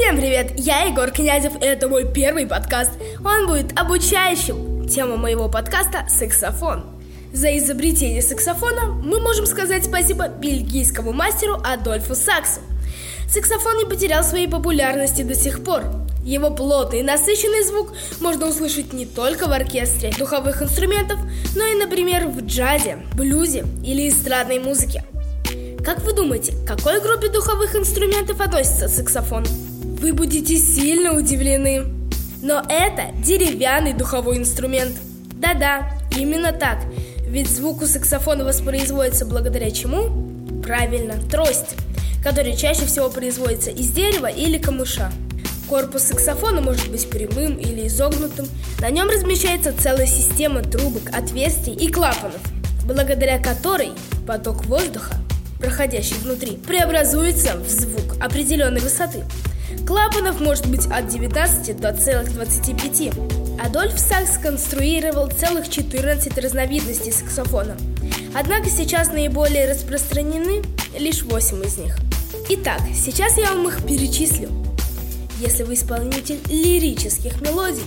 Всем привет, я Егор Князев, и это мой первый подкаст. Он будет обучающим. Тема моего подкаста – саксофон. За изобретение саксофона мы можем сказать спасибо бельгийскому мастеру Адольфу Саксу. Саксофон не потерял своей популярности до сих пор. Его плотный и насыщенный звук можно услышать не только в оркестре духовых инструментов, но и, например, в джазе, блюзе или эстрадной музыке. Как вы думаете, к какой группе духовых инструментов относится саксофон? Вы будете сильно удивлены. Но это деревянный духовой инструмент. Да-да, именно так. Ведь звук у саксофона воспроизводится благодаря чему? Правильно, трость, которая чаще всего производится из дерева или камыша. Корпус саксофона может быть прямым или изогнутым. На нем размещается целая система трубок, отверстий и клапанов, благодаря которой поток воздуха проходящий внутри, преобразуется в звук определенной высоты. Клапанов может быть от 19 до целых 25. Адольф Сакс конструировал целых 14 разновидностей саксофона. Однако сейчас наиболее распространены лишь 8 из них. Итак, сейчас я вам их перечислю. Если вы исполнитель лирических мелодий,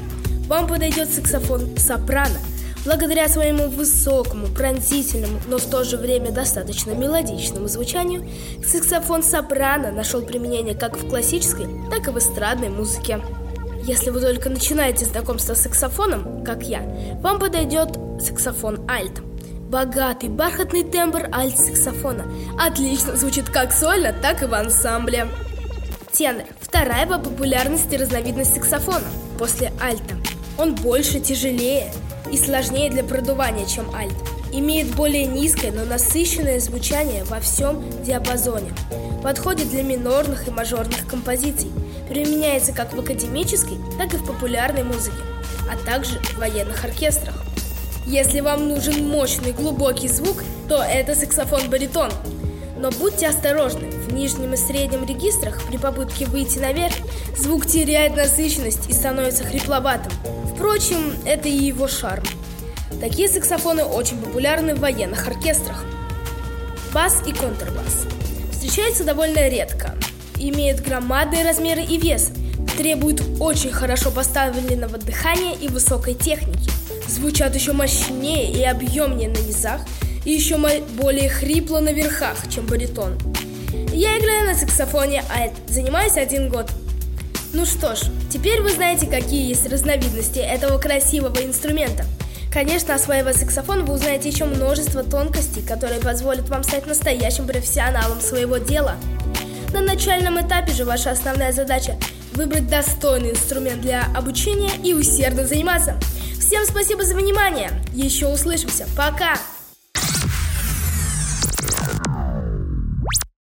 вам подойдет саксофон сопрано – Благодаря своему высокому, пронзительному, но в то же время достаточно мелодичному звучанию, саксофон сопрано нашел применение как в классической, так и в эстрадной музыке. Если вы только начинаете знакомство с саксофоном, как я, вам подойдет саксофон альт. Богатый, бархатный тембр альт-саксофона отлично звучит как сольно, так и в ансамбле. Тенор – вторая по популярности разновидность саксофона после альта. Он больше, тяжелее, и сложнее для продувания, чем альт. Имеет более низкое, но насыщенное звучание во всем диапазоне. Подходит для минорных и мажорных композиций. Применяется как в академической, так и в популярной музыке, а также в военных оркестрах. Если вам нужен мощный глубокий звук, то это саксофон-баритон. Но будьте осторожны, нижнем и среднем регистрах при попытке выйти наверх звук теряет насыщенность и становится хрипловатым. Впрочем, это и его шарм. Такие саксофоны очень популярны в военных оркестрах. Бас и контрбас. Встречаются довольно редко. Имеют громадные размеры и вес. Требуют очень хорошо поставленного дыхания и высокой техники. Звучат еще мощнее и объемнее на низах, и еще более хрипло на верхах, чем баритон. Я играю на саксофоне альт, занимаюсь один год – ну что ж, теперь вы знаете, какие есть разновидности этого красивого инструмента. Конечно, осваивая саксофон, вы узнаете еще множество тонкостей, которые позволят вам стать настоящим профессионалом своего дела. На начальном этапе же ваша основная задача – выбрать достойный инструмент для обучения и усердно заниматься. Всем спасибо за внимание. Еще услышимся. Пока!